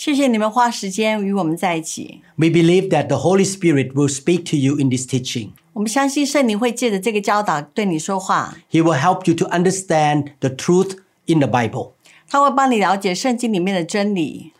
谢谢你们花时间与我们在一起。 We believe that the Holy Spirit will speak to you in this teaching. 我们相信圣灵会借着这个教导对你说话， He will help you to understand the truth in the Bible. 他会帮你了解圣经里面的真理。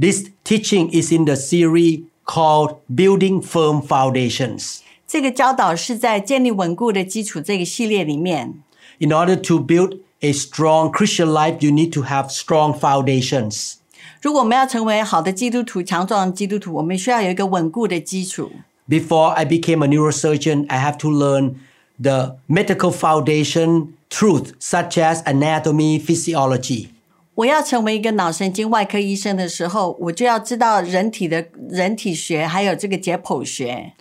This teaching is in the series called Building Firm Foundations. 这个教导是在建立稳固的基础这个系列里面。 In order to build a strong Christian life, you need to have strong foundations. 如果我们要成为好的基督徒、强壮的基督徒，我们需要有一个稳固的基础。 Before I became a neurosurgeon, I have to learn the medical foundation truth such as anatomy, physiology. 我要成为一个脑神经外科医生的时候，我就要知道人体的人体学，还有这个解剖学。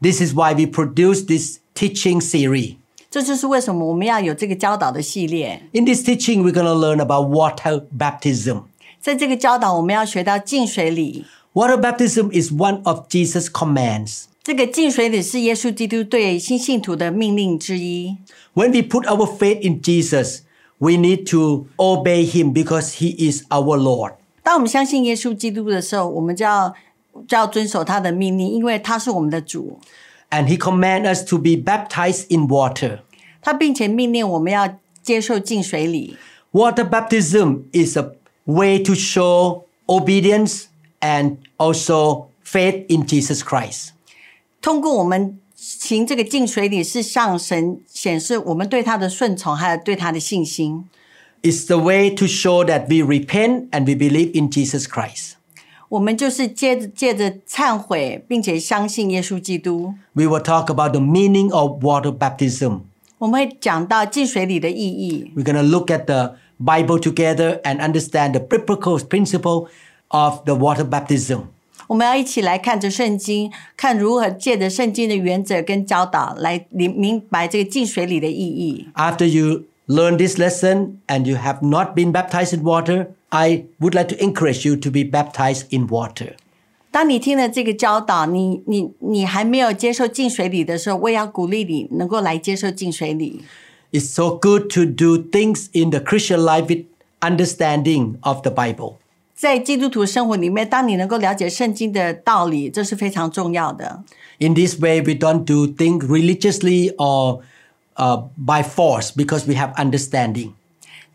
This is why we produce this teaching series. 这就是为什么我们要有这个教导的系列。 In this teaching, we're going to learn about water baptism. 在这个教导，我们要学到浸水礼。 Water baptism is one of Jesus' commands. 这个浸水礼是耶稣基督对新信徒的命令之一。 When we put our faith in Jesus, we need to obey him because he is our Lord. 当我们相信耶稣基督的时候，我们就要就要遵守他的命令，因为他是我们的主。 And he commands us to be baptized in water. 他并且命令我们要接受浸水礼。 Water baptism is a way to show obedience and also faith in Jesus Christ. 通过我们行这个浸水礼，是向神显示我们对他的顺从，还有对他的信心。 It's the way to show that we repent and we believe in Jesus Christ. 我们就是借着借着忏悔，并且相信耶稣基督。 We will talk about the meaning of water baptism. 我们会讲到浸水礼的意义。 We're going to look at the Bible together and understand the biblical principle of the water baptism. 我们要一起来看着圣经，看如何借着圣经的原则跟教导来明明白这个浸水礼的意义。 After you learn this lesson and you have not been baptized in water, I would like to encourage you to be baptized in water. 当你听了这个教导，你你你还没有接受浸水礼的时候，我也要鼓励你能够来接受浸水礼。 It's so good to do things in the Christian life with understanding of the Bible. 在基督徒生活里面，当你能够了解圣经的道理，这是非常重要的。 In this way, we don't do things religiously or uh, by force because we have understanding.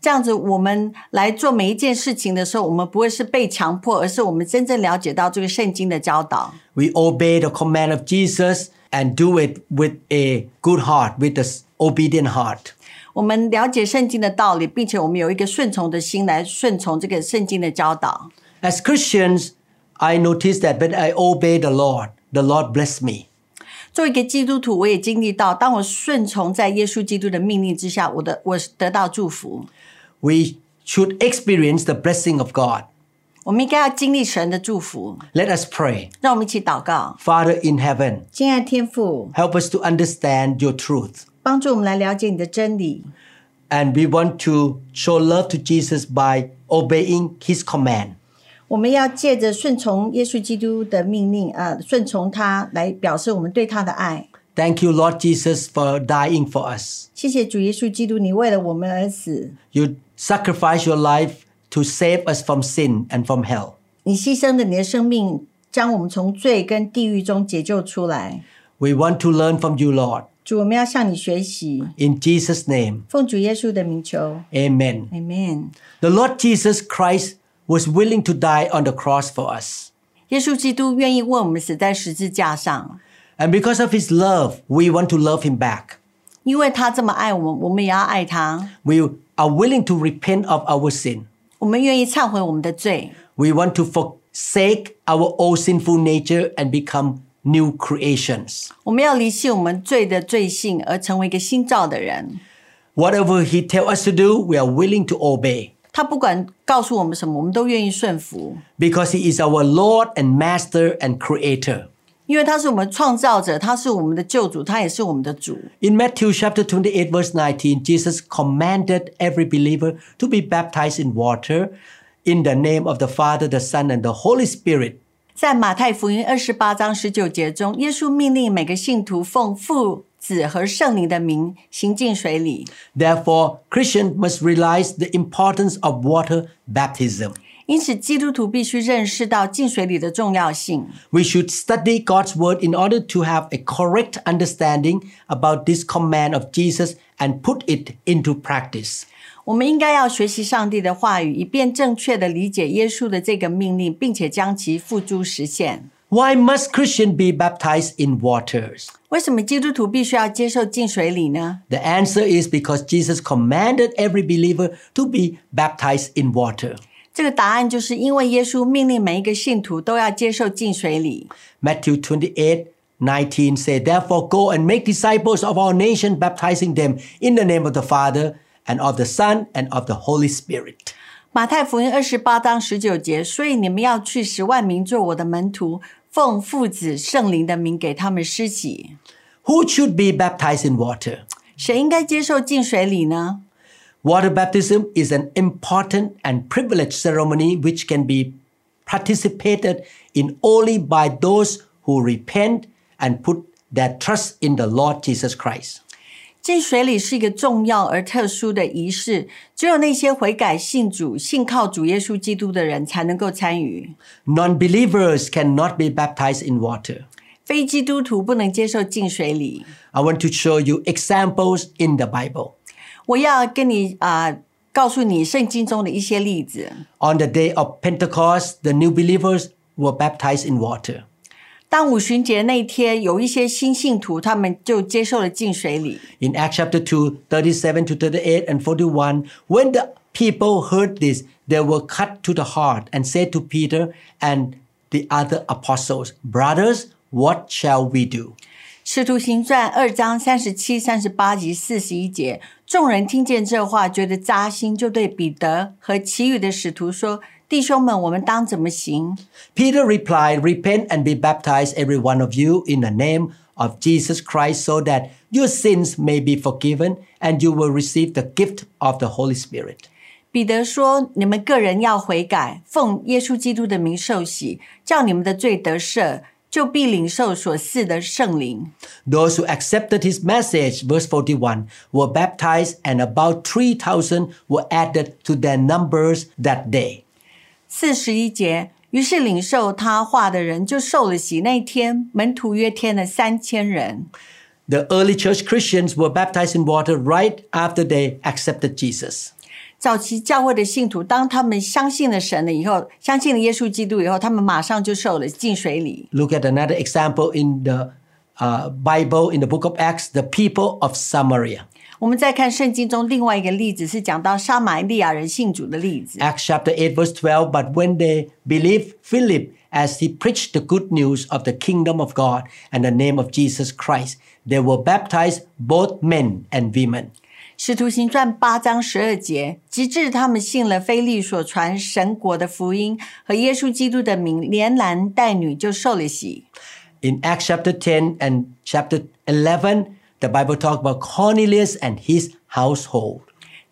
这样子，我们来做每一件事情的时候，我们不会是被强迫，而是我们真正了解到这个圣经的教导。 We obey the command of Jesus and do it with a good heart, with an obedient heart. 我们了解圣经的道理，并且我们有一个顺从的心来顺从这个圣经的教导。 As Christians, I notice that when I obey the Lord, the Lord bless me. 作为一个基督徒，我也经历到，当我顺从在耶稣基督的命令之下，我的我得到祝福。 We should experience the blessing of God. 我们应该要经历神的祝福。 Let us pray. 让我们一起祷告， Father in heaven, 亲爱的天父， help us to understand your truth. 帮助我们来了解你的真理。 And we want to show love to Jesus by obeying his command. 我们要借着顺从耶稣基督的命令，呃，顺从他来表示我们对他的爱。 Thank you, Lord Jesus, for dying for us. 谢谢主耶稣基督，你为了我们而死， You sacrificed your life to save us from sin and from hell. 你牺牲了你的生命，将我们从罪跟地狱中解救出来。 We want to learn from you, Lord. 主，我们要向你学习， In Jesus' name, 奉主耶稣的名求 amen. ，Amen。 The Lord Jesus Christ was willing to die on the cross for us. 耶稣基督愿意为我们死在十字架上， And because of his love, we want to love him back. 因为他这么爱我们，我们也要爱他。 We are willing to repent of our sin. 我们愿意忏悔我们的罪， We want to forsake our old sinful nature and become new creations. 我们要离弃我们罪的罪性，而成为一个新造的人。 Whatever he tells us to do, we are willing to obey. 他不管告诉我们什么，我们都愿意顺服， because He is our Lord and Master and Creator. 因为他是我们创造者，他是我们的救主，他也是我们的主。 In Matthew chapter 28, verse 19, Jesus commanded every believer to be baptized in water in the name of the Father, the Son, and the Holy Spirit. 在马太福音二十八章十九节中，耶稣命令每个信徒奉父、子和圣灵的名行进水里。 Therefore, Christians must realize the importance of water baptism. 因此，基督徒必须认识到进水里的重要性。 We should study God's word in order to have a correct understanding about this command of Jesus and put it into practice. 我们应该要学习上帝的话语，以便正确的理解耶稣的这个命令，并且将其付诸实现。 Why must Christians be baptized in waters? 为什么基督徒必须要接受进水礼呢？ The answer is because Jesus commanded every believer to be baptized in water. 这个答案就是因为耶稣命令每一个信徒都要接受进水礼。 Matthew 28 19 said, Therefore go and make disciples of our nation, baptizing them in the name of the Father and of the Son and of the Holy Spirit. 马太福音二十八章十九节，所以你们要去十万名做我的门徒，奉父子圣灵的名给他们施洗。 Who should be baptized in water? 谁应该接受进水礼呢？ Water baptism is an important and privileged ceremony which can be participated in only by those who repent and put their trust in the Lord Jesus Christ. 进水礼是一个重要而特殊的仪式，只有那些悔改信主、信靠主耶稣基督的人才能够参与。 Non believers cannot be baptized in water. 非基督徒不能接受进水礼。 I want to show you examples in the Bible. 我要跟你啊、告诉你圣经中的一些例子。 On the day of Pentecost, the new believers were baptized in water. 当五旬节那一天，有一些新信徒，他们就接受了进水礼。 In Acts chapter 2, 37 to 38 and 41, when the people heard this, they were cut to the heart and said to Peter and the other apostles, Brothers, what shall we do? 使徒行传二章三十七、三十八及四十一节，众人听见这话，觉得扎心，就对彼得和其余的使徒说：“弟兄们，我们当怎么行？” Peter replied, Repent and be baptized, every one of you, in the name of Jesus Christ, so that your sins may be forgiven and you will receive the gift of the Holy Spirit. 彼得说：“你们个人要悔改，奉耶稣基督的名受洗，叫你们的罪得赦，就必领受所赐的圣灵。” Those who accepted his message, verse 41, were baptized, and about 3,000 were added to their numbers that day. 四十一节，于是领受他话的人就受了洗。那一天，门徒约添了三千人。 The early church Christians were baptized in water right after they accepted Jesus. 早期教会的信徒，当他们相信了神了以后，相信了耶稣基督以后，他们马上就受了进水礼。 Look at another example in the uh, Bible, in the book of Acts, the people of Samaria. 我们再看圣经中另外一个例子，是讲到撒玛利亚人信主的例子。 Acts chapter 8, verse 12. But when they believed Philip as he preached the good news of the kingdom of God and the name of Jesus Christ, they were baptized, both men and women. 使徒行传八章十二节，直至他们信了菲利所传神国的福音和耶稣基督的名，连男带女就受了洗。In Acts chapter ten and chapter eleven, the Bible talks about Cornelius and his household.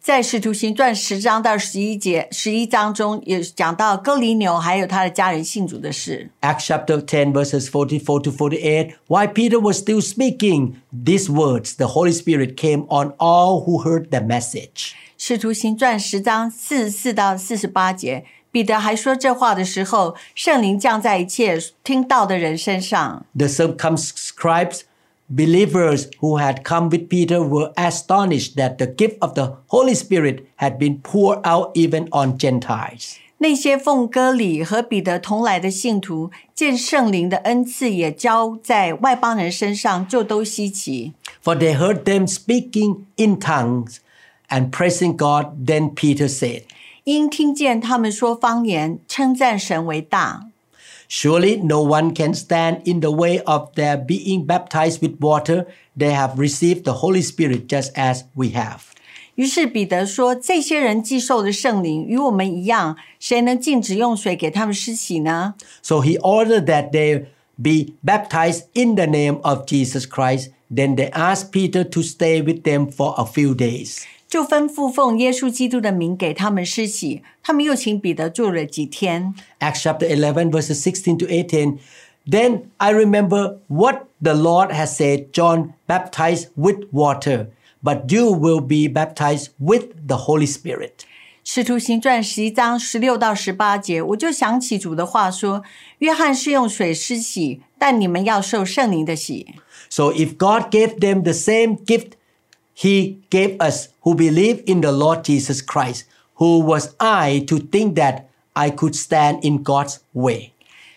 在使徒行传十章到十一节十一章中，也讲到哥尼流还有他的家人信主的事。 Acts chapter 10, verses 44 to 48. While Peter was still speaking these words, the Holy Spirit came on all who heard the message. 使徒行传十章四十四到四十八节，彼得还说这话的时候，圣灵降在一切听到的人身上。 The circumscribed believers who had come with Peter were astonished that the gift of the Holy Spirit had been poured out even on Gentiles. 那些奉割礼和彼得同来的信徒，见圣灵的恩赐也交在外邦人身上，就都稀奇。 For they heard them speaking in tongues and praising God. Then Peter said, 因听见他们说方言，称赞神为大。 Surely no one can stand in the way of their being baptized with water. They have received the Holy Spirit just as we have. 于是彼得说：“这些人既受了圣灵，与我们一样，谁能禁止用水给他们施洗呢 So he ordered that they be baptized in the name of Jesus Christ. Then they asked Peter to stay with them for a few days.？” 就吩咐奉耶稣基督的名给他们施洗。他们又请彼得住了几天。 Acts chapter 11, verses 16 to 18. Then I remember what the Lord has said John baptized with water, but you will be baptized with the Holy Spirit. 使徒行传十一章十六到十八节，我就想起主的话说：“约翰是用水施洗，但你们要受圣灵的洗。 So if God gave them the same gift he gave us who believe in the Lord Jesus Christ, who was I to think that I could stand in God's way?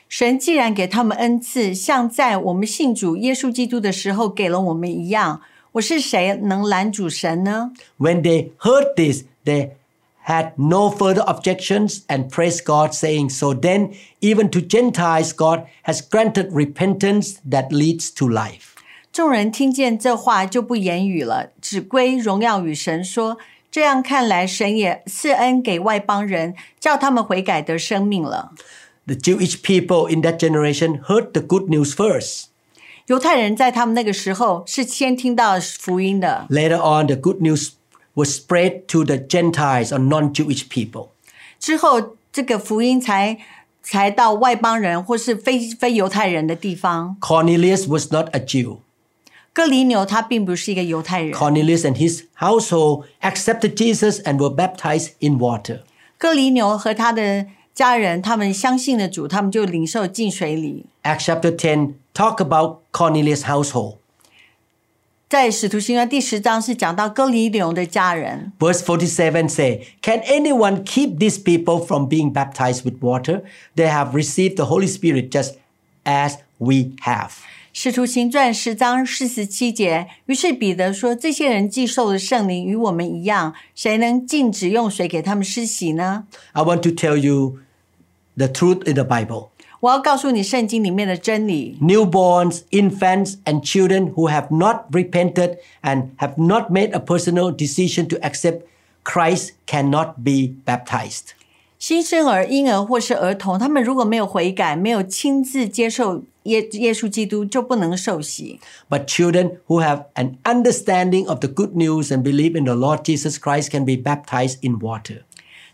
”神既然给他们恩赐，像在我们信主耶稣基督的时候给了我们一样，我是谁能拦阻神呢？ When they heard this, they had no further objections and praised God, saying, So then, even to Gentiles, God has granted repentance that leads to life. 众人听见这话就不言语了，只归荣耀与神说：“这样看来，神也赐恩给外邦人，叫他们悔改得生命了。The Jewish people in that generation heard the good news first. ”犹太人在他们那个时候是先听到福音的，Later on, the good news was spread to the Gentiles or non Jewish people. 之后这个福音才才到外邦人或是非非犹太人的地方。Cornelius was not a Jew. 哥尼牛他并不是一个犹太人， Cornelius and his household accepted Jesus and were baptized in water. 哥尼牛和他的家人他们相信了主，他们就领受进水里。 Acts chapter 10 talk about Cornelius' household. 在使徒行传第十章是讲到哥尼牛的家人， Verse 47 say, Can anyone keep these people from being baptized with water? They have received the Holy Spirit just as we have. 使徒行传十章四十七节，于是彼得说：“这些人既受了圣灵，与我们一样，谁能禁止用水给他们施洗呢 I want to tell you the truth in the Bible.？” 我要告诉你圣经里面的真理。Newborns, infants, and children who have not repented and have not made a personal decision to accept Christ cannot be baptized. 新生儿、婴儿或是儿童，他们如果没有悔改，没有亲自接受耶耶稣基督，就不能受洗。 But children who have an understanding of the good news and believe in the Lord Jesus Christ can be baptized in water.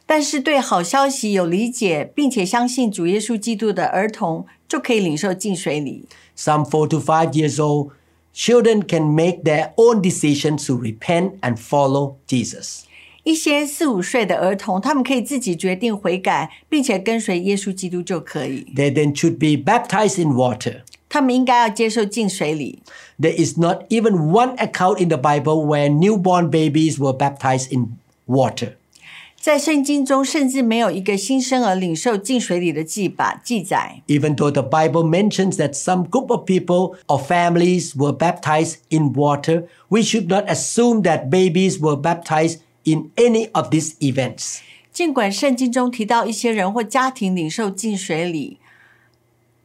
但是对好消息有理解，并且相信主耶稣基督的儿童，就可以领受进水里。 Some four to five years old children can make their own decisions to repent and follow Jesus. 一些四五岁的儿童，他们可以自己决定悔改，并且跟随耶稣基督就可以。 They then should be baptized in water. 他们应该要接受进水里。 There is not even one account in the Bible where newborn babies were baptized in water. 在圣经中，甚至没有一个新生儿领受进水里的记把记载。 Even though the Bible mentions that some group of people or families were baptized in water, we should not assume that babies were baptized in any of these events. 尽管圣经中提到一些人或家庭领受进水礼，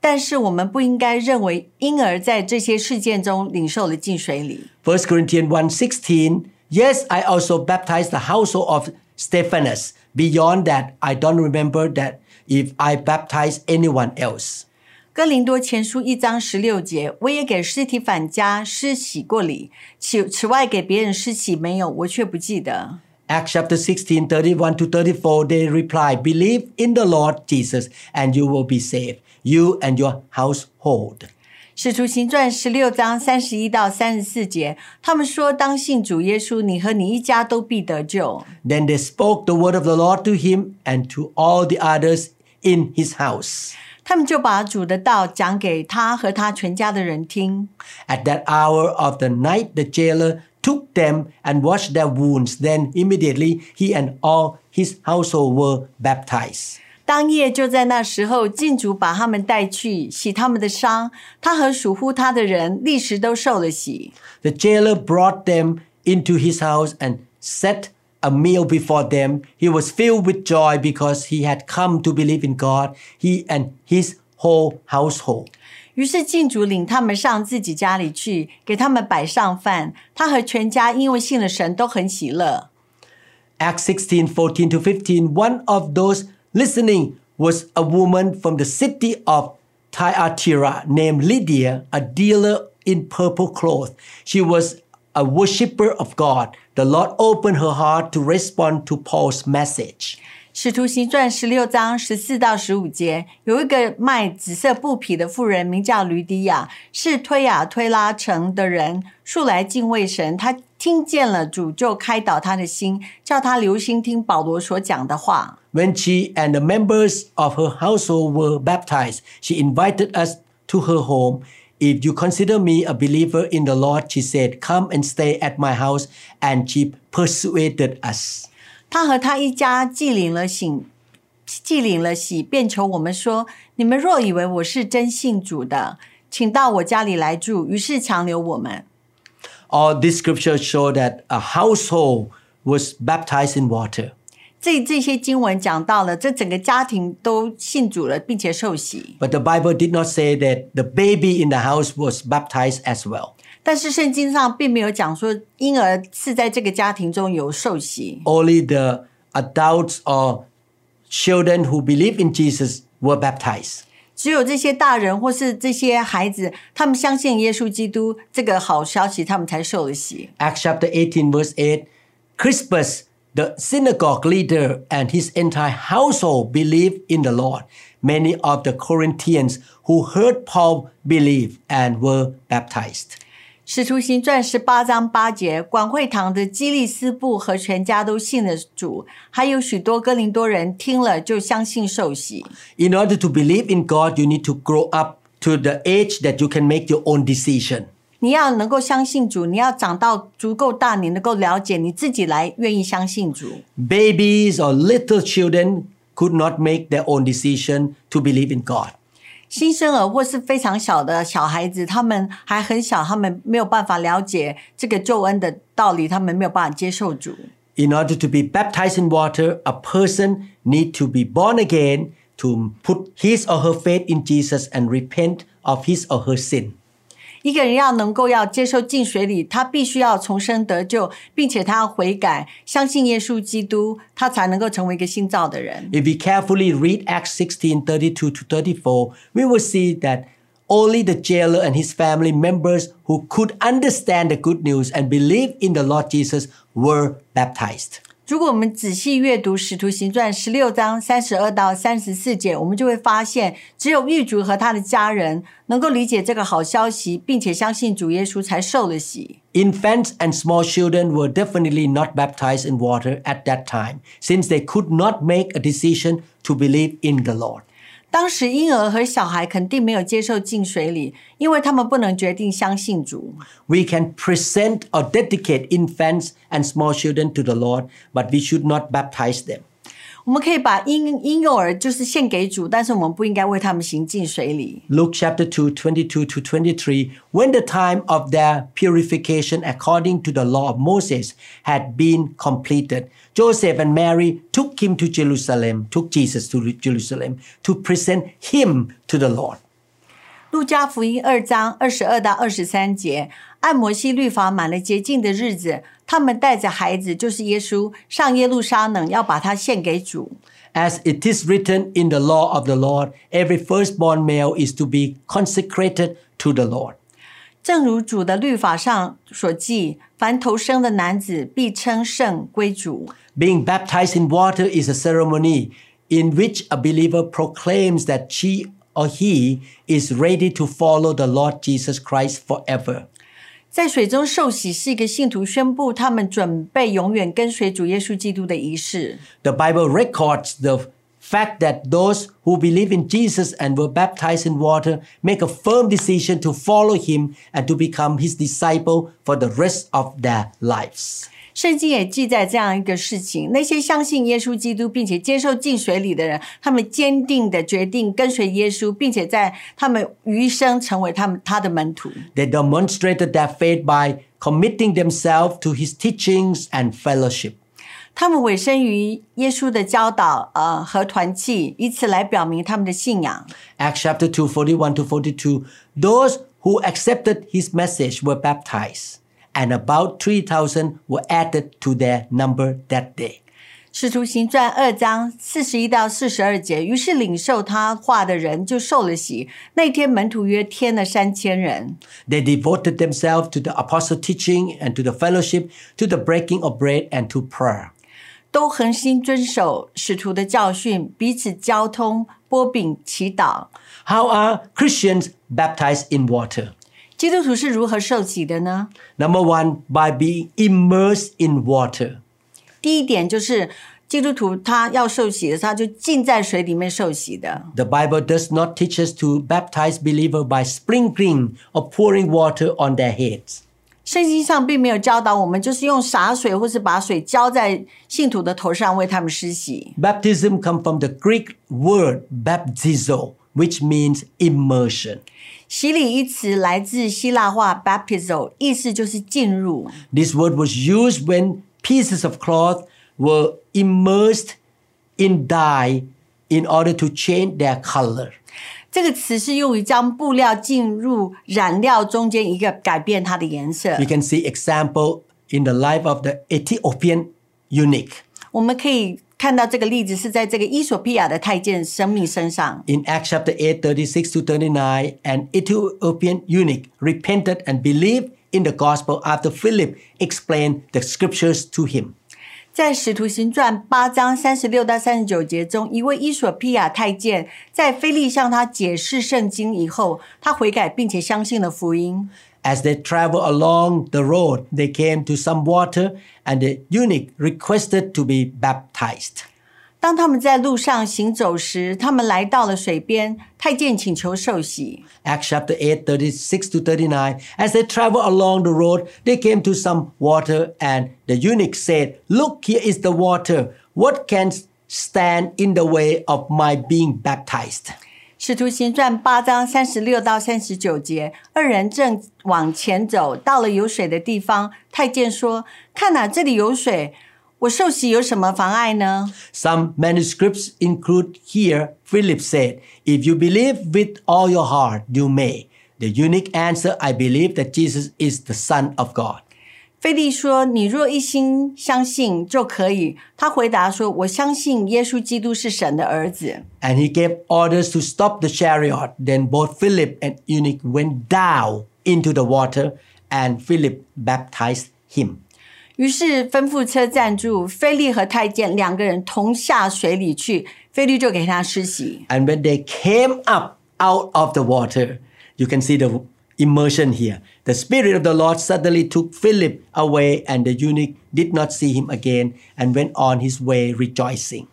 但是我们不应该认为婴儿在这些事件中领受了进水礼。First Corinthians one sixteen. Yes, I also baptized the household of Stephanas. Beyond that, I don't remember that if I baptized anyone else. 哥林多前书一章十六节，我也给尸体反家施洗过礼，此此外给别人施洗没有，我却不记得。Acts chapter 16, 31 to 34, they reply, Believe in the Lord Jesus, and you will be saved, you and your household. 使徒行传十六章三十一到三十四节，他们说：“当信主耶稣，你和你一家都必得救。 Then they spoke the word of the Lord to him and to all the others in his house. ”他们就把主的道讲给他和他全家的人听。 At that hour of the night, the jailer took them and washed their wounds. Then immediately he and all his household were baptized. 当夜就在那时候，禁主把他们带去洗他们的伤，他和属乎他的人立时都受了洗。 The jailer brought them into his house and set a meal before them. He was filled with joy because he had come to believe in God, he and his whole household. 于是禁主领他们上自己家里去，给他们摆上饭。他和全家因为信了神，都很喜乐。 Acts 16 14 to 15, one of those listening was a woman from the city of Thyatira named Lydia, a dealer in purple cloth. She was a worshiper of God. The Lord opened her heart to respond to Paul's message. 使徒行传十六章十四到十五节，有一个卖紫色布匹的妇人，名叫吕底亚，是推雅推拉城的人，素来敬畏神。他听见了主，就开导他的心，叫他留心听保罗所讲的话。When she and the members of her household were baptized, she invited us to her home. If you consider me a believer in the Lord, she said, come and stay at my house. And she persuaded us. 他和他一家既领了醒，既领了喜，便求我们说：你们若以为我是真信主的，请到我家里来住。于是强留我们。All these scriptures show that a household was baptized in water. 这这些经文讲到了，这整个家庭都信主了，并且受洗。But the Bible did not say that the baby in the house was baptized as well. 但是圣经上并没有讲说婴儿是在这个家庭中有受洗， Only the adults or children who believe in Jesus were baptized. 只有这些大人或是这些孩子，他们相信耶稣基督这个好消息，他们才受了洗。 Acts chapter 18, verse 8 Crispus, the synagogue leader, and his entire household believed in the Lord. Many of the Corinthians who heard Paul believed and were baptized. 使徒行传十八章八节，管会堂的基利斯布和全家都信了主，还有许多哥林多人听了就相信受洗。In order to believe in God, you need to grow up to the age that you can make your own decision. 你要能够相信主，你要长到足够大，你能够了解你自己来，愿意相信主。Babies or little children could not make their own decision to believe in God. 新生儿或是非常小的小孩子，他们还很小，他们没有办法了解这个救恩的道理，他们没有办法接受主。 In order to be baptized in water, a person need to be born again to put his or her faith in Jesus and repent of his or her sin. 一个人要能够要接受进水里，他必须要重生得救，并且他要悔改，相信耶稣基督，他才能够成为一个新造的人。 If we carefully read Acts 16 32 to 34, we will see that only the jailer and his family members who could understand the good news and believe in the Lord Jesus were baptized. 如果我们仔细阅读《使徒行传》十六章三十二到三十四节，我们就会发现，只有狱卒和他的家人能够理解这个好消息，并且相信主耶稣，才受了洗。 Infants and small children were definitely not baptized in water at that time, since they could not make a decision to believe in the Lord. 当时婴儿和小孩肯定没有接受进水里，因为他们不能决定相信主。We can present or dedicate infants and small children to the Lord, but we should not baptize them. 我们可以把婴婴幼儿就是献给主，但是我们不应该为他们行进水里。 Luke chapter 2, 22 to 23. When the time of their purification according to the law of Moses had been completed, Joseph and Mary took him to Jerusalem, took Jesus to Jerusalem to present him to the Lord. 路加福音二章二十二到二十三节，按摩西律法满了洁净的日子， 他们带着孩子，就是耶稣，上耶路撒冷，要把他献给主。 As it is written in the law of the Lord, every firstborn male is to be consecrated to the Lord. 正如主的律法上所记，凡头生的男子必称圣归主。 Being baptized in water is a ceremony in which a believer proclaims that she or he is ready to follow the Lord Jesus Christ forever. 在水中受洗是一个信徒宣布他们准备永远跟随主耶稣基督的仪式。 The Bible records the fact that those who believe in Jesus and were baptized in water make a firm decision to follow him and to become his disciple for the rest of their lives. 圣经也记载这样一个事情：那些相信耶稣基督并且接受进水里的人，他们坚定的决定跟随耶稣，并且在他们余生成为他们他的门徒。 They demonstrated their faith by committing themselves to his teachings and fellowship. 他们委身于耶稣的教导，呃和团契，以此来表明他们的信仰。 Acts chapter 2, 41 to 42. Those who accepted his message were baptized, and about 3,000 were added to their number that day. 使徒行传二章四十一到四十二节，于是领受他话的人就受了洗。那天门徒约添了三千人。 They devoted themselves to the apostle teaching and to the fellowship, to the breaking of bread and to prayer. 都恒心遵守使徒的教训，彼此交通、波饼、祈祷。 How are Christians baptized in water? 基督徒是如何受洗的呢？ Number one, by being immersed in water. 第一点就是基督徒他要受洗的时候，他就浸在水里面受洗的。 The Bible does not teach us to baptize believer by sprinkling or pouring water on their heads. 圣经上并没有教导我们，就是用洒水或是把水浇在信徒的头上为他们施洗。 Baptism comes from the Greek word baptizo, which means immersion. 洗礼一词来自希腊话 baptizo，意思就是进入。 This word was used when pieces of cloth were immersed in dye in order to change their color. 这个词是用于将布料进入染料中间，一个改变它的颜色 We。can see example in the life of the Ethiopian eunuch. 我们可以 看到这个例子是在这个伊索比亚的太监生命身上。 In Acts chapter 8, 36 to 39, an Ethiopian eunuch repented and believed in the gospel after Philip explained the scriptures to him. 在《使徒行传》八章三十六到三十九节中，一位伊索比亚太监在菲利向他解释圣经以后，他悔改并且相信了福音。As they traveled along the road, they came to some water, and the eunuch requested to be baptized. 当他们在路上行走时，他们来到了水边，太监请求受洗。 Acts chapter 8, 36 to 39. As they traveled along the road, they came to some water, and the eunuch said, Look, here is the water. What can stand in the way of my being baptized? 使徒行传八章三十六到三十九节，二人正往前走，到了有水的地方，太监说：“看哪、这里有水， 我受洗有什么妨碍呢？” Some manuscripts include here, Philip said, If you believe with all your heart, you may. The eunuch answered, I believe that Jesus is the Son of God. 菲利说：“你若一心相信就可以。”他回答说：“我相信耶稣基督是神的儿子。 And he gave orders to stop the chariot. Then both Philip and eunuch went down into the water, and Philip baptized him. ” 于是吩咐车站住，菲利和太监两个人同下水里去，菲利就给他施洗。 And when they came up out of the water, you can see the immersion here. The Spirit of the Lord suddenly took Philip away, and the eunuch did not see him again and went on his way rejoicing.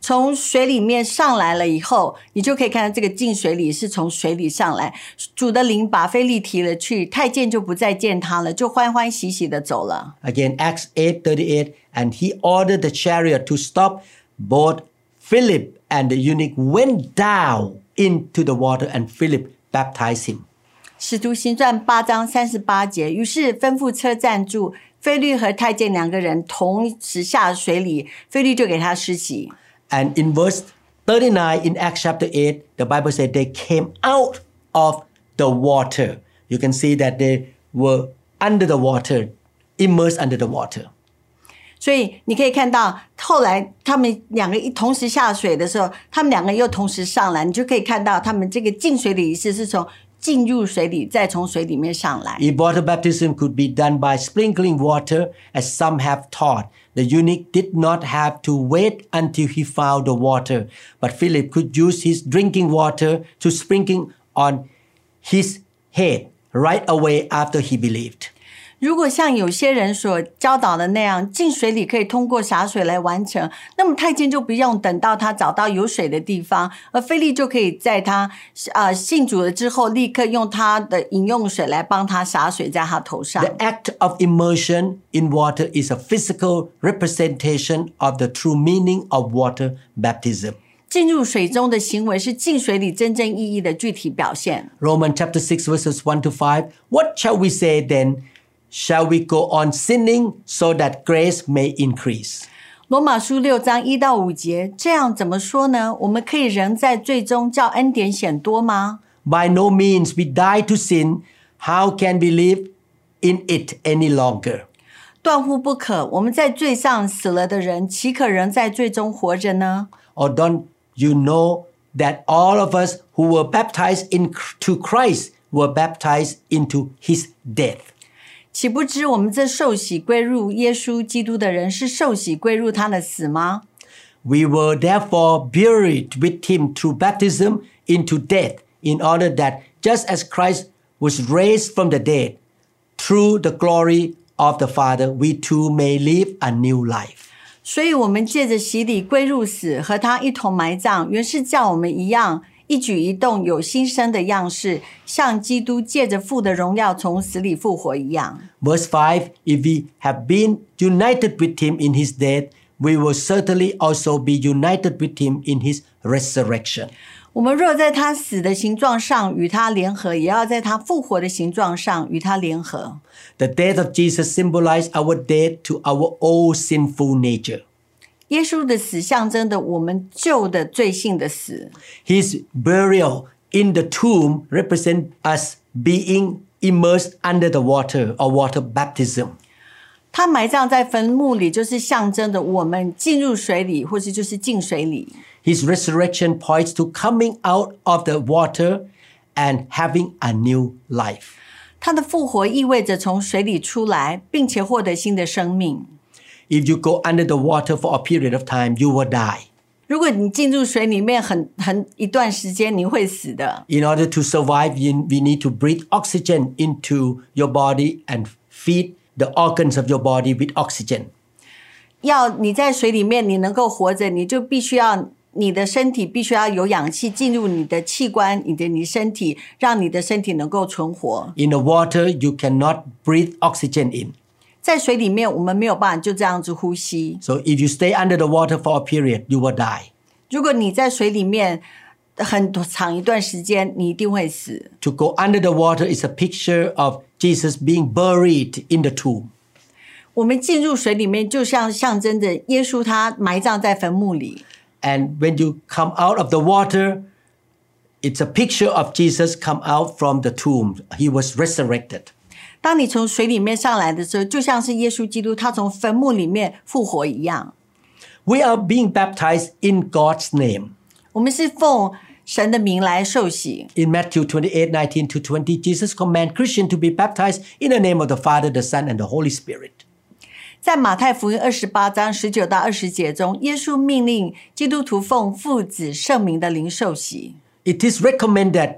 从水里面上来了以后，你就可以看到这个进水里是从水里上来。主的灵把菲利提了去，太监就不再见他了，就欢欢喜喜的走了。Again, Acts 8:38, and he ordered the chariot to stop. Both Philip and the eunuch went down into the water, and Philip baptized him. 使徒行传八章三十八节，于是吩咐车站住，菲律和太监两个人同时下水里，菲律就给他施洗。And in verse thirty nine in Acts chapter 8, the Bible said they came out of the water. You can see that they were under the water, immersed under the water. 所以你可以看到，后来他们两个一同时下水的时候，他们两个又同时上来，你就可以看到他们这个进水的仪式是从进入水里，再从水里面上来。 If water baptism could be done by sprinkling water, as some have taught, the eunuch did not have to wait until he found the water, but Philip could use his drinking water to sprinkle on his head right away after he believed. 如果像有些人所教导的那样，进水里可以通过洒水来完成，那么太监就不用等到他找到有水的地方，而菲利就可以在他呃信主了之后，立刻用他的饮用水来帮他洒水在他头上。The act of immersion in water is a physical representation of the true meaning of water baptism. 进入水中的行为是进水里真正意义的具体表现。Romans chapter six verses one to five. What shall we say then? Shall we go on sinning so that grace may increase? 罗马书六章一到五节，这样怎么说呢？我们可以仍在最终叫恩典显多吗？ By no means we die to sin. How can we live in it any longer? 断乎不可。我们在罪上死了的人，岂可仍在罪中活着呢？ Or don't you know that all of us who were baptized into Christ were baptized into his death? 岂不知我们这受洗归入耶稣基督的人，是受洗归入他的死吗？We were therefore buried with him through baptism into death, in order that just as Christ was raised from the dead through the glory of the Father, we too may live a new life. 所以，我们借着洗礼归入死，和他一同埋葬，原是叫我们一样，一举一动有新生的样式，像基督借着父的荣耀从死里复活一样。 Verse 5 If we have been united with him in his death, we will certainly also be united with him in his resurrection. 我们若在他死的形状上与他联合，也要在他复活的形状上与他联合。 The death of Jesus symbolized our death to our old sinful nature. 耶稣的死象征的我们旧的罪性的死， His burial in the tomb represent us being immersed under the water or water baptism. 他埋葬在坟墓里，就是象征的我们进入水里，或是就是进水里。 His resurrection points to coming out of the water and having a new life. 他的复活意味着从水里出来，并且获得新的生命。 If you go under the water for a period of time, you will die. 如果你进入水里面很很一段时间，你会死的。 In order to survive, you, we need to breathe oxygen into your body and feed the organs of your body with oxygen. 要你在水里面，你能够活着，你就必须要你的身体必须要有氧气进入你的器官，你的你身体，让你的身体能够存活。 In the water, you cannot breathe oxygen in. 在水里面，我们没有办法就这样子呼吸。 So if you stay under the water for a period, you will die. 如果你在水里面很长一段时间，你一定会死。 To go under the water is a picture of Jesus being buried in the tomb. 我们进入水里面，就像象征着耶稣他埋葬在坟墓里。 And when you come out of the water, it's a picture of Jesus come out from the tomb. He was resurrected. 当你从水里面上来的时候，就像是耶稣基督他从坟墓里面复活一样。 We are being baptized in God's name. 我们是奉神的名来受洗。 In Matthew 28 19 to 20, Jesus command Christian to be baptized in the name of the Father, the Son, and the Holy Spirit. 在马太福音二十八章十九到二十节中，耶稣命令基督徒奉父子圣名的灵受洗。 It is recommended that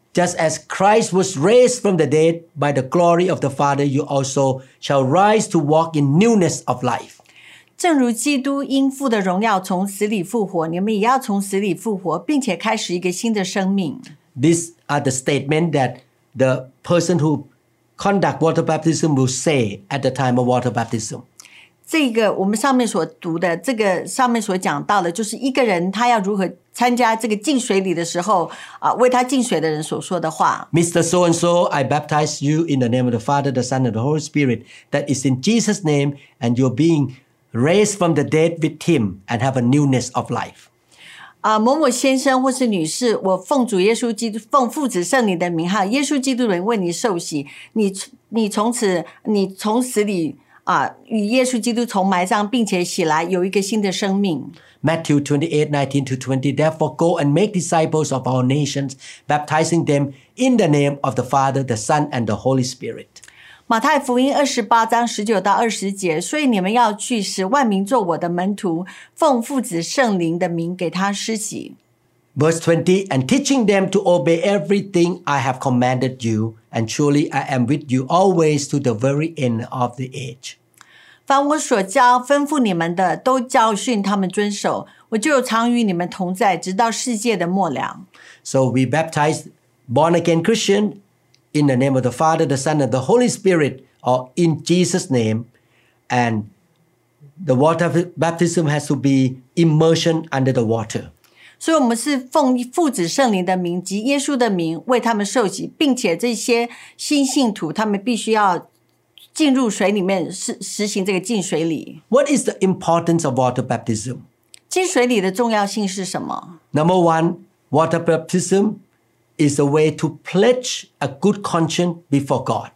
Just as Christ was raised from the dead by the glory of the Father, you also shall rise to walk in newness of life. 正如基督因父的荣耀从死里复活，你们也要从死里复活，并且开始一个新的生命。 These are the statements that the person who conduct water baptism will say at the time of water baptism. 这个我们上面所读的，这个上面所讲到的，就是一个人他要如何参加这个进水礼的时候啊，为他进水的人所说的话。Mr. So and so, I baptize you in the name of the Father, the Son, and the Holy Spirit. That is in Jesus' name, and you're being raised from the dead with Him and have a newness of life. 啊，某某先生或是女士，我奉主耶稣基督、奉父子圣灵的名，号耶稣基督人为你受洗，你你从此你从死里啊与耶稣基督从埋葬，并且起来有一个新的生命。Matthew twenty eight nineteen to twenty. Therefore, go and make disciples of all nations, baptizing them in the name of the Father, the Son, and the Holy Spirit. 马太福音二十八章十九到二十节，所以你们要去，使万民做我的门徒，奉父子圣灵的名给他施洗。Verse twenty, and teaching them to obey everything I have commanded you, and surely I am with you always to the very end of the age. 凡我所教吩咐你们的，都教训他们遵守，我就常与你们同在，直到世界的末了。 So we baptize born again Christian in the name of the Father, the Son, and the Holy Spirit, or in Jesus' name. And the water baptism has to be immersion under the water. 所以，我们是奉父子圣灵的名及耶稣的名为他们受洗，并且这些新信徒他们必须要进入水里面实实行这个进水礼。What is the importance of water baptism? 进水礼的重要性是什么？Number one, water baptism is a way to pledge a good conscience before God.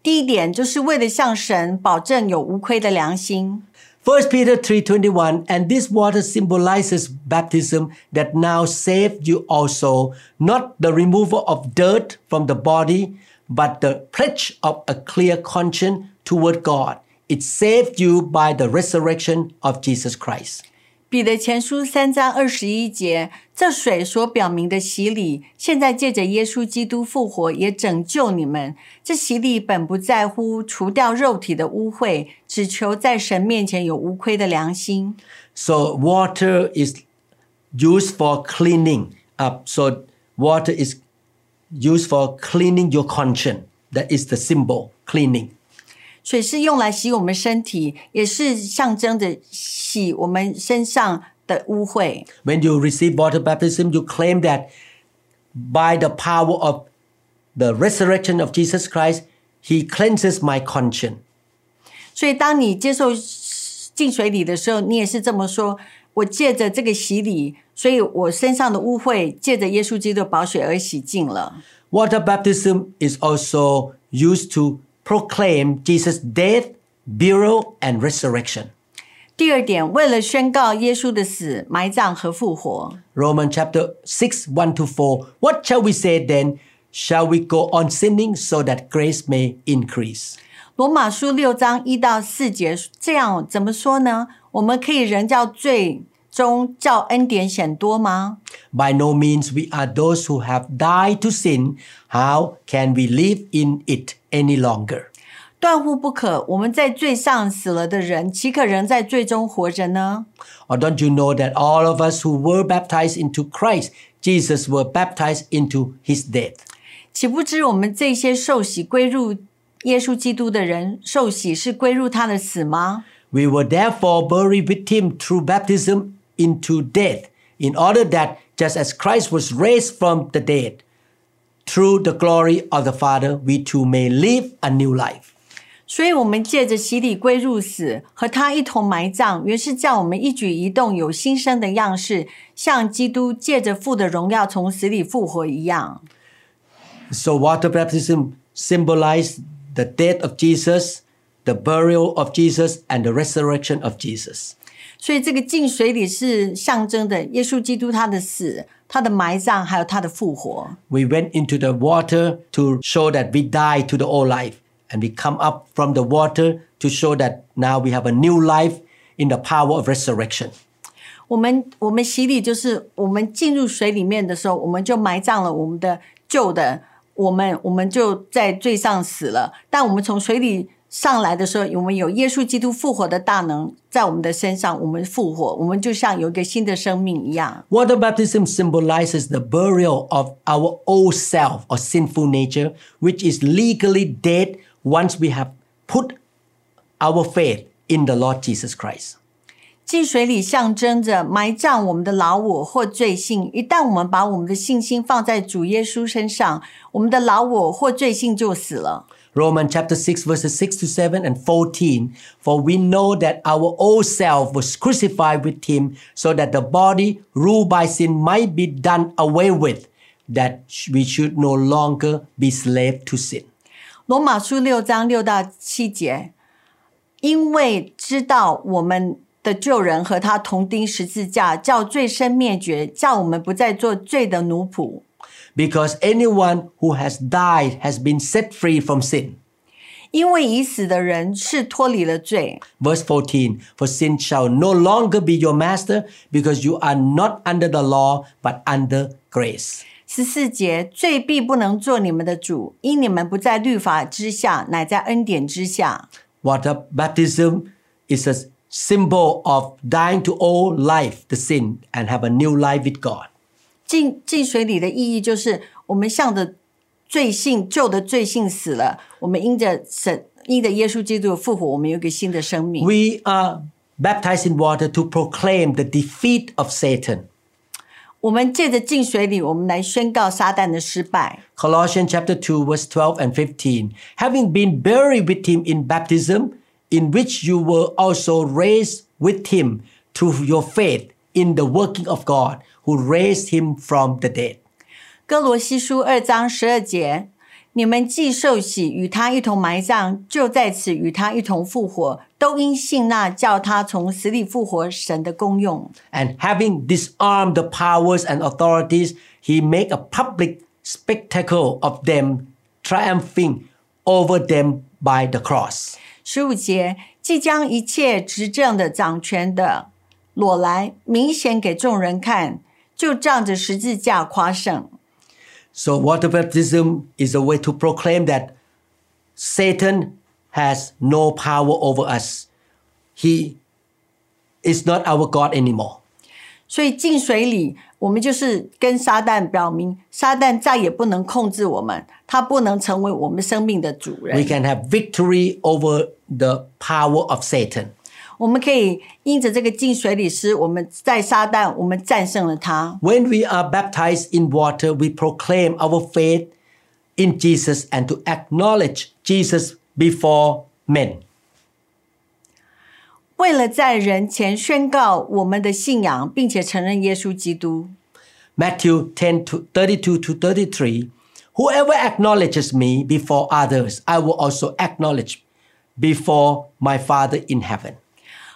第一点就是为了向神保证有无愧的良心。1 Peter 3:21 and this water symbolizes baptism that now saved you also not the removal of dirt from the body but the pledge of a clear conscience toward God. It saved you by the resurrection of Jesus Christ 彼得前书三章二十一节，这水所表明的洗礼，现在借着耶稣基督复活，也拯救你们。这洗礼本不在乎除掉肉体的污秽，只求在神面前有无亏的良心。 so water is used for cleaning up so water is used for cleaning your conscience that is the symbol cleaning 水是用来洗我们身体，也是象征着洗我们身上的污秽。 When you receive water baptism, you claim that by the power of the resurrection of Jesus Christ, He cleanses my conscience. 所以，当你接受进水礼的时候，你也是这么说：我借着这个洗礼，所以我身上的污秽借着耶稣基督的宝血而洗净了。 Water baptism is also used to proclaim Jesus' death, burial, and resurrection. 第二点，为了宣告耶稣的死、埋葬和复活。 Romans chapter 6, 1 to 4. What shall we say then? Shall we go on sinning so that grace may increase? 罗马书六章一到四节，这样怎么说呢？我们可以仍叫罪 中叫恩典显多吗？ By no means we are those who have died to sin. How can we live in it any longer? 断乎不可！我们在罪上死了的人，岂可仍在罪中活着呢？ Or don't you know that all of us who were baptized into Christ Jesus were baptized into his death? 岂不知我们这些受洗归入耶稣基督的人，受洗是归入他的死吗？ We were therefore buried with him through baptism into death, in order that just as Christ was raised from the dead, through the glory of the Father, we too may live a new life. 所以，我们借着洗礼归入死，和他一同埋葬，原是叫我们一举一动有新生的样式，像基督借着父的荣耀从死里复活一样。 So water baptism symbolized the death of Jesus, the burial of Jesus, and the resurrection of Jesus. 所以，这个进水里是象征的耶稣基督他的死、他的埋葬，还有他的复活。We went into the water to show that we died to the old life, and we come up from the water to show that now we have a new life in the power of resurrection. 我们我们洗礼就是我们进入水里面的时候，我们就埋葬了我们的旧的，我们我们就在罪上死了。但我们从水里上来的时候，我们有耶稣基督复活的大能在我们的身上，我们复活，我们就像有一个新的生命一样。Water baptism symbolizes the burial of our old self or sinful nature, which is legally dead once we have put our faith in the Lord Jesus Christ. 进水里象征着埋葬我们的老我或罪性。一旦我们把我们的信心放在主耶稣身上，我们的老我或罪性就死了。Romans chapter 6 verses 6 to 7 and 14 For we know that our old self was crucified with him so that the body ruled by sin might be done away with that we should no longer be slave to sin. 罗马书六章六到七节，因为知道我们的旧人和他同钉十字架，叫罪身灭绝，叫我们不再做罪的奴仆。 Because anyone who has died has been set free from sin. 因为已死的人是脱离了罪。 Verse 14 For sin shall no longer be your master because you are not under the law but under grace. 十四节，罪必不能做你们的主，因你们不在律法之下，乃在恩典之下。 Water baptism is a symbol of dying to old life, the sin, and have a new life with God. 进进水里的意义就是，我们向着罪性旧的罪性死了，我们因着神因着耶稣基督的复活，我们有一个新的生命。 We are baptized in water to proclaim the defeat of Satan. 我们借着进水里，我们来宣告撒旦的失败。 Colossians chapter 2 verse 12 and 15. Having been buried with him in baptism, in which you were also raised with him through your faith in the working of God, who raised him from the dead. 哥罗西书二章十二节，你们既受洗，与他一同埋葬，就在此与他一同复活，都因信那叫他从死里复活神的功用。 And having disarmed the powers and authorities, he made a public spectacle of them, triumphing over them by the cross. 十五节，即将一切执政的、掌权的裸来，明显给众人看， 就仗着十字架夸胜。 So water baptism is a way to proclaim that Satan has no power over us. He is not our God anymore. 所以进水里，我们就是跟撒旦表明，撒旦再也不能控制我们，他不能成为我们生命的主 We 人。 can have victory over the power of Satan. 我们可以因着这个进水里使我们在撒旦，我们战胜了他。 When we are baptized in water, we proclaim our faith in Jesus and to acknowledge Jesus before men. 为了在人前宣告我们的信仰，并且承认耶稣基督。 Matthew 10 to 32 to 33 Whoever acknowledges me before others, I will also acknowledge before my Father in heaven.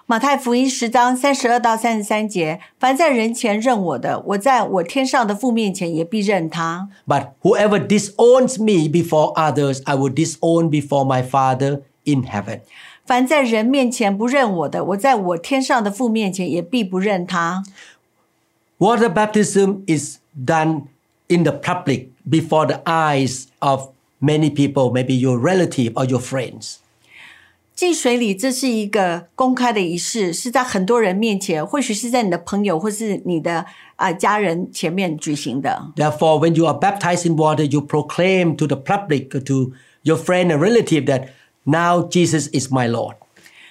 马太福音十章三十二到三十三节：凡在人前认我的，我在我天上的父面前也必认他； But whoever disowns me before others, I will disown before my Father in heaven. 凡在人面前不认我的，我在我天上的父面前也必不认他。 Water baptism is done in the public before the eyes of many people, maybe your relative or your friends. 进水里，这是一个公开的仪式，是在很多人面前，或许是在你的朋友或是你的啊、家人前面举行的。 Therefore, when you are baptized in water, you proclaim to the public, to your friend and relative that now Jesus is my Lord.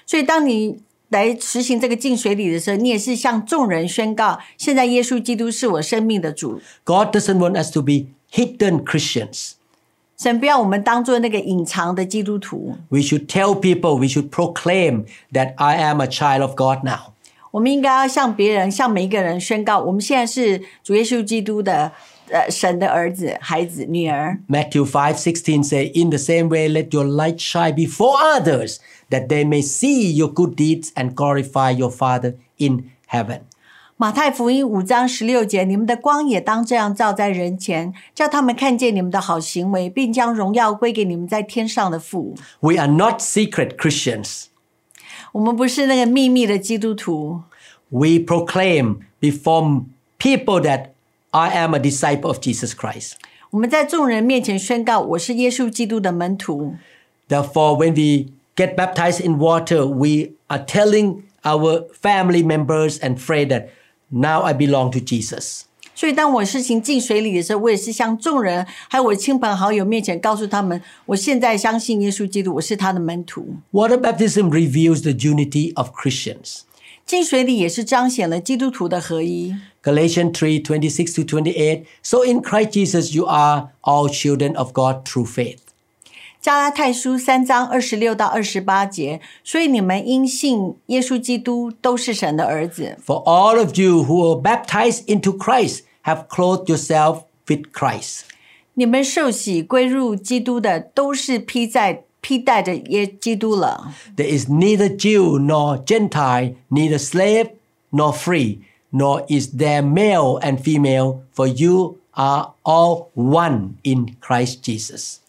所以，当你来实行这个进水礼的时候，你也是向众人宣告：现在耶稣基督是我生命的主。 God doesn't want us to be hidden Christians. 神不要我们当做那个隐藏的基督徒， We should tell people, we should proclaim that I am a child of God now. 我们应该要向别人、向每一个人宣告：我们现在是主耶稣基督的呃神的儿子、孩子、女儿。 Matthew 5:16 say, In the same way, let your light shine before others, that they may see your good deeds and glorify your Father in heaven. 马太福音五章十六节：你们的光也当这样照在人前，叫他们看见你们的好行为，并将荣耀归给你们在天上的父。 We are not secret Christians. 我们不是那个秘密的基督徒， We proclaim before people that I am a disciple of Jesus Christ. 我们在众人面前宣告：我是耶稣基督的门徒。 Therefore, when we get baptized in water, we are telling our family members and friends that now I belong to Jesus. 所以，当我事情进水里的时候，我也是向众人还有我的亲朋好友面前告诉他们，我现在相信耶稣基督，我是他的门徒。 Water baptism reveals the unity of Christians. 进水里也是彰显了基督徒的合一。 Galatians 3 26 to 28. So in Christ Jesus, you are all children of God through faith. 加拉太书三章二十六到二十八节，所以你们因信耶稣基督都是神的儿子。 For all of you who were baptized into Christ have clothed yourself with Christ. 你们受洗归入基督的，都是披在披戴着耶基督了。 There is neither Jew nor Gentile, neither slave nor free, nor is there male and female, for you are all one in Christ Jesus.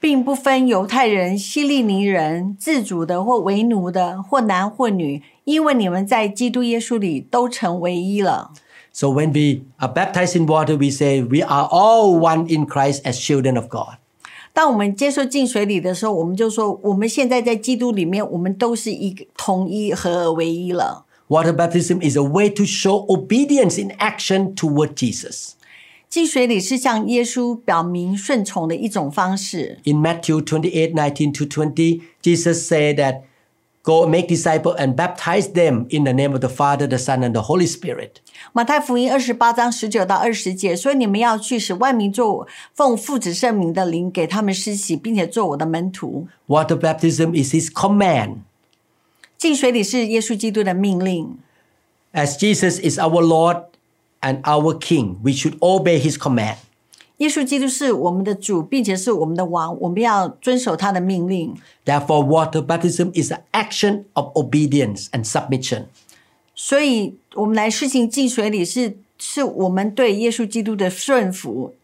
并不分犹太人、希利尼人、自主的或为奴的，或男或女，因为你们在基督耶稣里都成为一了。 So when we are baptized in water, we say we are all one in Christ as children of God. 当我们接受进水里的时候，我们就说，我们现在在基督里面，我们都是一个统一合而为一了。 Water baptism is a way to show obedience in action toward Jesus. 进水里是向耶稣表明顺从的一种方式。 In Matthew 28 19 to 20, Jesus said that Go make disciples and baptize them in the name of the Father, the Son, and the Holy Spirit. 马太福音二十八章十九到二十节，所以你们要去使万民做我奉父子圣名的灵给他们施洗，并且做我的门徒。 Water baptism is his command. 进水里是耶稣基督的命令。 As Jesus is our Lord and our King, we should obey his command. 耶稣基督是我们的主，并且是我们的王，我们要遵守他的命令。 Therefore, water baptism is an action of obedience and submission. 所以，我们来施行进水里是是我们对耶稣基督的顺服。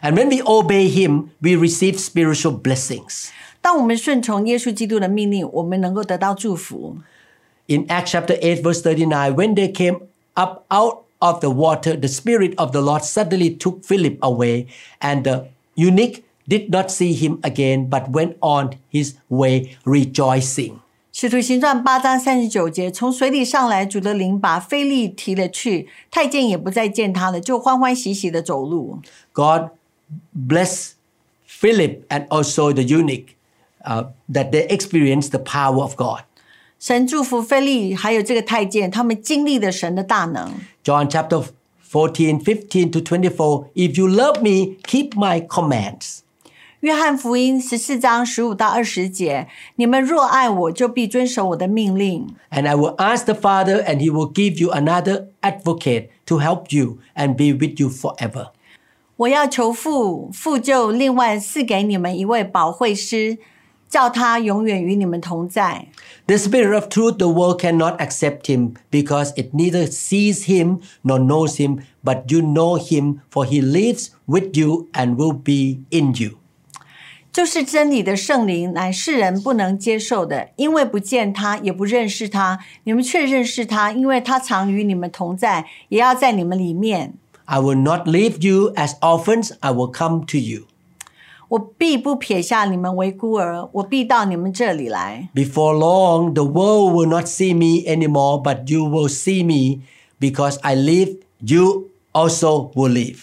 And when we obey him, we receive spiritual blessings. 当我们顺从耶稣基督的命令，我们能够得到祝福。 In Acts chapter 8, verse 39, when they came up out of the water, the Spirit of the Lord suddenly took Philip away, and the eunuch did not see him again, but went on his way rejoicing. 使徒行传八章三十九节，从水里上来，主的灵把菲利提了去，太监也不再见他了，就欢欢喜喜的走路。 God bless Philip and also the eunuch uh, that they experienced the power of God. 神祝福菲利还有这个太监，他们经历了神的大能。John chapter fourteen, fifteen to twenty-four. If you love me, keep my commands. 约翰福音十四章十五到二十节，你们若爱我，就必遵守我的命令。And I will ask the Father, and he will give you another advocate to help you and be with you forever. 我要求父，父就另外赐给你们一位保惠师，叫他永远与你们同在。 The Spirit of truth, the world cannot accept him because it neither sees him nor knows him, but you know him, for he lives with you and will be in you. 就是真理的圣灵，乃世人不能接受的，因为不见他，也不认识他。你们却认识他，因为他常与你们同在，也要在你们里面。 I will not leave you as orphans, I will come to you. 我必不撇下你们为孤儿，我必到你们这里来。Before long, the world will not see me anymore, but you will see me because I live, you also will live.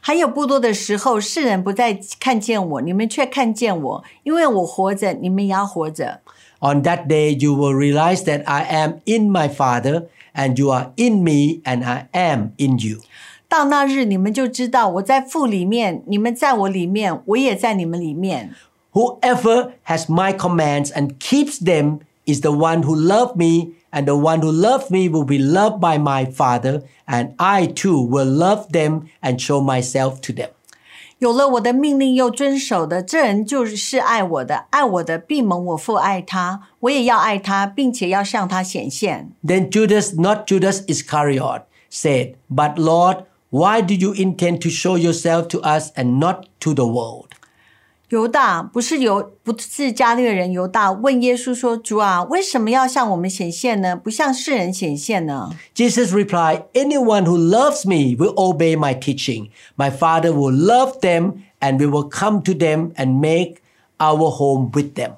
还有不多的时候，世人不再看见我，你们却看见我，因为我活着，你们也要活着。On that day, you will realize that I am in my Father, and you are in me, and I am in you. 到那日，你们就知道我在父里面，你们在我里面，我也在你们里面。 Whoever has my commands and keeps them is the one who loved me, and the one who loved me will be loved by my Father, and I too will love them and show myself to them. 有了我的命令又遵守的，这人就是爱我的。爱我的，必蒙我父爱他，我也要爱他，并且要向他显现。 Then Judas, not Judas Iscariot, said, But Lord, why do you intend to show yourself to us and not to the world? 犹大不是犹不是加略人犹大问耶稣说：“主啊，为什么要向我们显现呢？不向世人显现呢？” Jesus replied, Anyone who loves me will obey my teaching. My Father will love them, and we will come to them and make our home with them.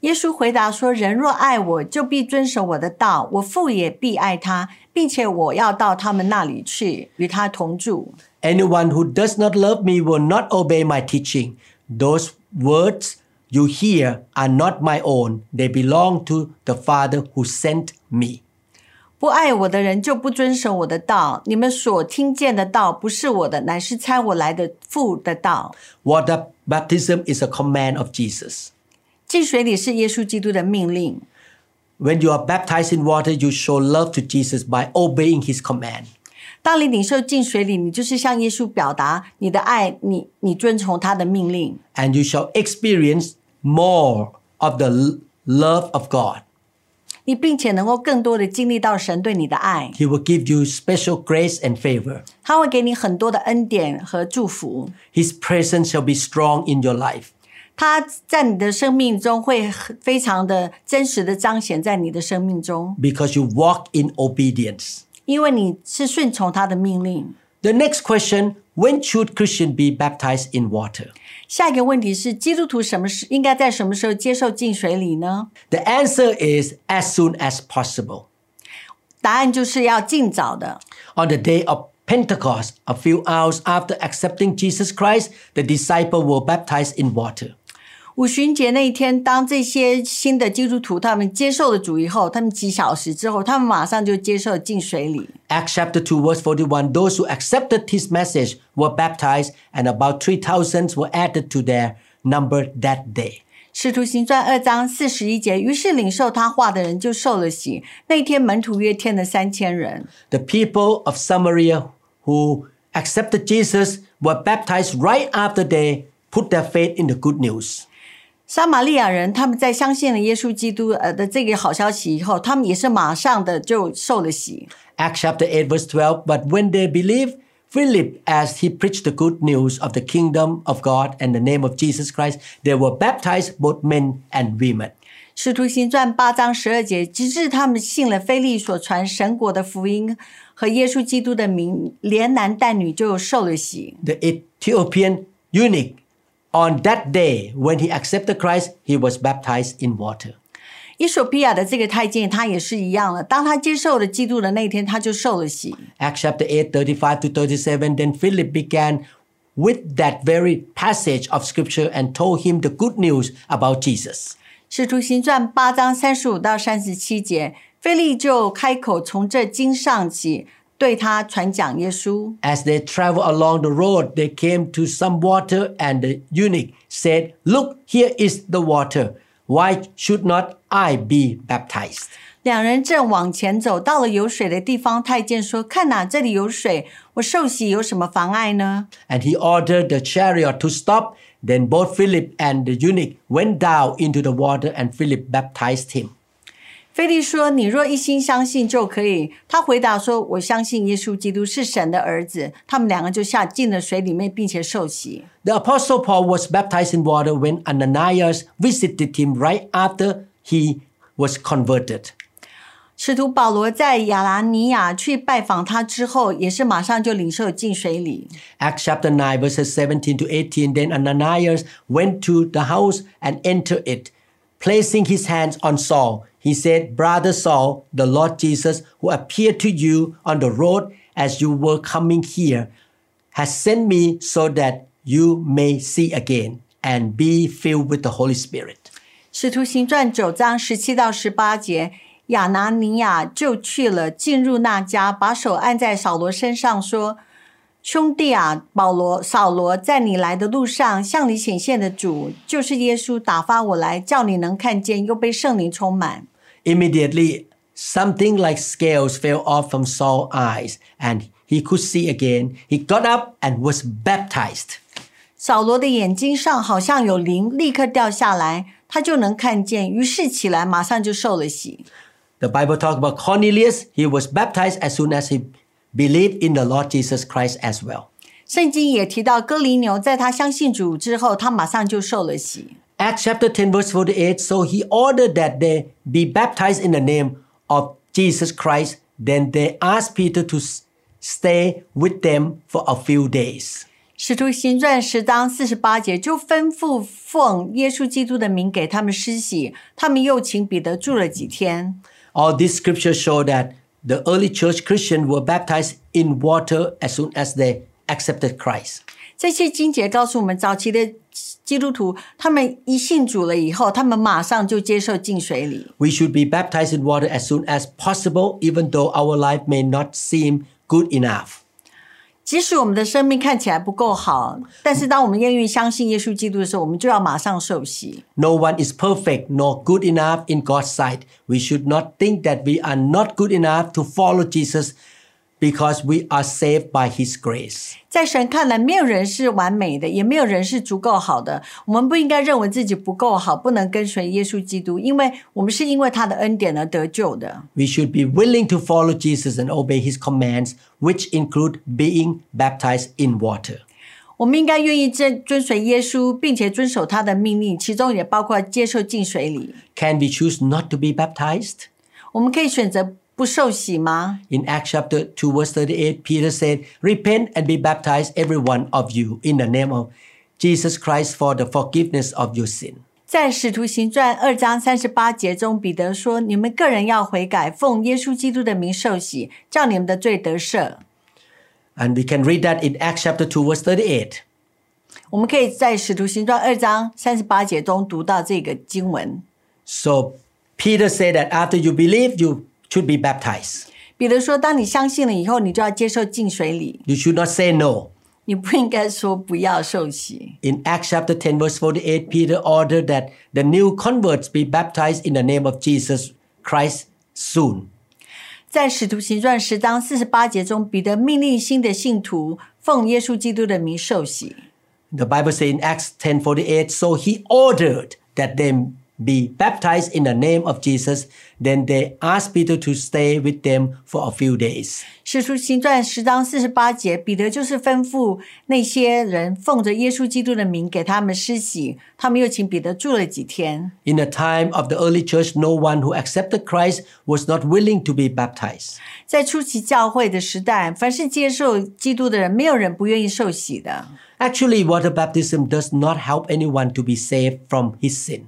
耶稣回答说：“人若爱我，就必遵守我的道；我父也必爱他，并且我要到他们那里去，与他同住。 Anyone who does not love me will not obey my teaching. Those words you hear are not my own, they belong to the Father who sent me. 不爱我的人就不遵守我的道。你们所听见的道不是我的，乃是差我来的父的道。 Water baptism is a command of Jesus. 进水里是耶稣基督的命令。 When you are baptized in water, you show love to Jesus by obeying his command. 当你领受进水里，你就是向耶稣表达你的爱，你你遵从他的命令， And you shall experience more of the l- love of God. 你并且能够更多的经历到神对你的爱， He will give you special grace and favor. 他会给你很多的恩典和祝福。 His presence shall be strong in your life. 他在你的生命中会很非常的真实的彰显在你的生命中， because you walk in obedience. 因为你是顺从他的命令。 The next question when should Christian be baptized in water? 下一个问题是，基督徒什么时应该在什么时候接受进水礼呢？ The answer is as soon as possible. 答案就是要尽早的。 On the day of Pentecost, a few hours after accepting Jesus Christ, the disciple were baptized in water. 五旬节那一天，当这些新的基督徒他们接受了主以后，他们几小时之后，他们马上就接受进水里。 Acts chapter 2, verse 41 Those who accepted his message were baptized, and about 3,000 were added to their number that day. 使徒行传二章四十一节，于是领受他话的人就受了洗。那一天门徒约添了三千人。 The people of Samaria who accepted Jesus were baptized right after they put their faith in the good news. 撒玛利亚人他们在相信了耶稣基督呃的这个好消息以后，他们也是马上的就受了洗。 Acts chapter 8, verse 12 But when they believed Philip as he preached the good news of the kingdom of God and the name of Jesus Christ, they were baptized, both men and women. 使徒行传八章十二节，直至他们信了菲利所传神国的福音和耶稣基督的名，连男带女就受了洗。 The Ethiopian eunuch, on that day when he accepted Christ, he was baptized in water. 伊索比亚的这个太监，他也是一样了。当他接受了基督的那一天，他就受了洗。 Acts chapter 8, 35 to 37. Then Philip began with that very passage of scripture and told him the good news about Jesus. 使徒行传八章三十五到三十七节，菲利就开口从这经上起， 对他传讲耶稣。 As they traveled along the road, they came to some water, and the eunuch said, Look, here is the water. Why should not I be baptized? 两人正往前走，到了有水的地方，太监说：“看哪，这里有水，我受洗有什么妨碍呢 And he ordered the chariot to stop. Then both Philip and the eunuch went down into the water, and Philip baptized him.？” 菲利说：“你若一心相信就可以。”他回答说：“我相信耶稣基督是神的儿子。”他们两个就下进了水里面，并且受洗。 The apostle Paul was baptized in water when Ananias visited him right after he was converted. 使徒保罗在亚拿尼亚去拜访他之后，也是马上就领受进水里。 Acts chapter 9, verses 17 to 18. Then Ananias went to the house and entered it. Placing his hands on Saul, he said, Brother Saul, the Lord Jesus, who appeared to you on the road as you were coming here, has sent me so that you may see again and be filled with the Holy Spirit. 使徒行传九章十七到十八节，亚拿尼亚就去了，进入那家，把手按在扫罗身上，说：“ 兄弟啊，保罗、扫罗，在你来的路上，向你显现的主就是耶稣，打发我来，叫你能看见，又被圣灵充满。 Immediately, something like scales fell off from Saul's eyes, and he could see again. He got up and was baptized. 扫罗的眼睛上好像有灵，立刻掉下来，他就能看见，于是起来，马上就受了洗。 The Bible talks about Cornelius. He was baptized as soon as he believed in the Lord Jesus Christ as well. 圣经也提到哥尼牛，在他相信主之后，他马上就受了洗。 Acts chapter 10, verse 48. So he ordered that they be baptized in the name of Jesus Christ. Then they asked Peter to s- stay with them for a few days. 使徒行传十章四十八节就吩咐奉耶稣基督的名给他们施洗，他们又请彼得住了几天。 All these scriptures show that the early church Christians were baptized in water as soon as they accepted Christ. 这些经节告诉我们，早期的基督徒，他们一信主了以后，他们马上就接受进水里。 We should be baptized in water as soon as possible, even though our life may not seem good enough. 即使我们的生命看起来不够好，但是当我们愿意相信耶稣基督的时候，我们就要马上受洗。 No one is perfect nor good enough in God's sight. We should not think that we are not good enough to follow Jesus because we are saved by His grace. 在神看来，没有人是完美的，也没有人是足够好的。我们不应该认为自己不够好，不能跟随耶稣基督，因为我们是因为他的恩典而得救的。 We should be willing to follow Jesus and obey His commands, which include being baptized in water. 我们应该愿意遵遵随耶稣，并且遵守他的命令，其中也包括接受进水里。 Can we choose not to be baptized? 我们可以选择 不受洗吗？ In Acts chapter 2, verse 38, Peter said, Repent and be baptized, every one of you, in the name of Jesus Christ for the forgiveness of your sin. 在使徒行传二章三十八节中，彼得说：“你们个人要悔改，奉耶稣基督的名受洗，叫你们的罪得赦。 And we can read that in Acts chapter 2, verse 38. ” 我们可以在《使徒行传》二章三十八节中读到这个经文。 So Peter said that after you believe, you should be baptized. 彼得说：“当你相信了以后，你就要接受浸水礼， You should not say no. 你不应该说不要受洗。 In Acts chapter 10, verse 48, Peter ordered that the new converts be baptized in the name of Jesus Christ soon. 在《使徒行传》十章四十八节中，彼得命令新的信徒奉耶稣基督的名受洗。 The Bible says in Acts 10:48, so he ordered that they be baptized in the name of Jesus. Then they asked Peter to stay with them for a few days. 使徒行传十章四十八节，彼得就是吩咐那些人奉着耶稣基督的名给他们施洗，他们又请彼得住了几天。 In the time of the early church, no one who accepted Christ was not willing to be baptized. 在初期教会的时代，凡是接受基督的人，没有人不愿意受洗的。 Actually, water baptism does not help anyone to be saved from his sin.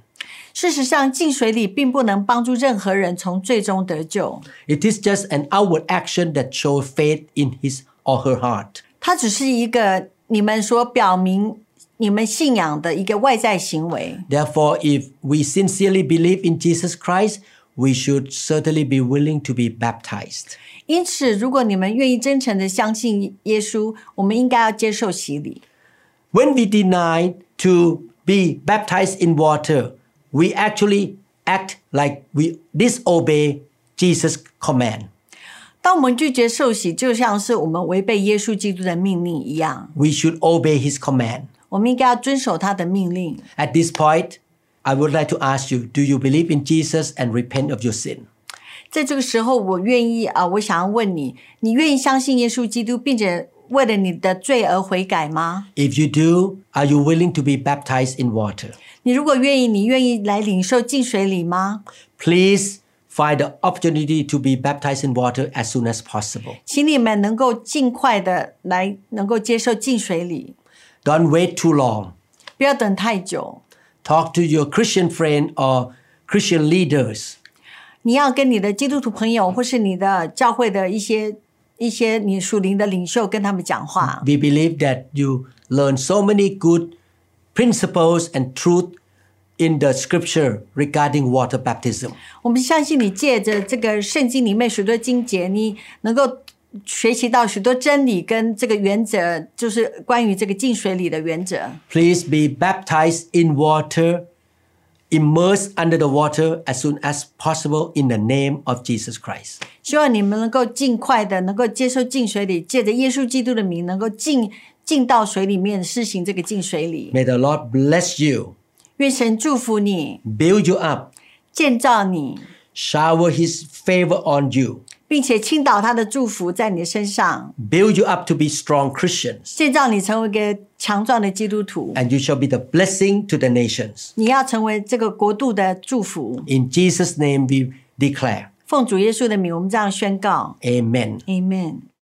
事实上，浸水礼并不能帮助任何人从最终得救， It is just an outward action that shows faith in his or her heart. 它只是一个你们所表明你们信仰的一个外在行为。 Therefore, if we sincerely believe in Jesus Christ, we should certainly be willing to be baptized. 因此，如果你们愿意真诚的相信耶稣，我们应该要接受洗礼。 When we deny to be baptized in water, we actually act like we disobey Jesus' command. 当我们拒绝受洗，就像是我们违背耶稣基督的命令一样。 We should obey his command. 我们应该要遵守他的命令。 At this point, I would like to ask you, do you believe in Jesus and repent of your sin? 在这个时候，我愿意啊，我想要问你：你愿意相信耶稣基督，并且为了你的罪而悔改吗？ If you do, are you willing to be baptized in water? 你如果愿意，你愿意来领受浸水礼吗？ Please find the opportunity to be baptized in water as soon as possible. 请你们能够尽快的来，能够接受浸水礼， Don't wait too long. 不要等太久。 Talk to your Christian friend or Christian leaders. 你要跟你的基督徒朋友，或是你的教会的一些一些你属灵的领袖，跟他们讲话。 We believe that you learn so many good principles and truth in the scripture regarding water baptism. 我们相信你借着这个圣经里面许多经节，你能够学习到许多真理跟这个原则，就是关于这个浸水礼的原则。 Please be baptized in water, immersed under the water as soon as possible in the name of Jesus Christ. 希望你们能够尽快的能够接受浸水礼，借着耶稣基督的名，能够进 进到水里面施行这个浸水礼。 May the Lord bless you, 愿神祝福你， build you up, 建造你， shower His favor on you, 并且倾倒他的祝福在你的身上， build you up to be strong Christians, 建造你成为一个强壮的基督徒。 and you shall be the blessing to the nations. 你要成为这个国度的祝福。 In Jesus' name we declare. 奉主耶稣的名，我们这样宣告 Amen.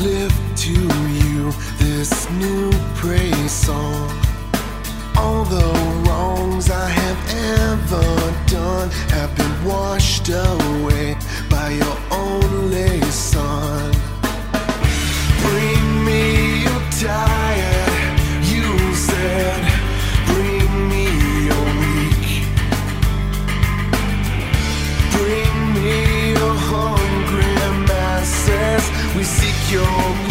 Lift to you this new praise song. All the wrongs I have ever done have been washed away by your your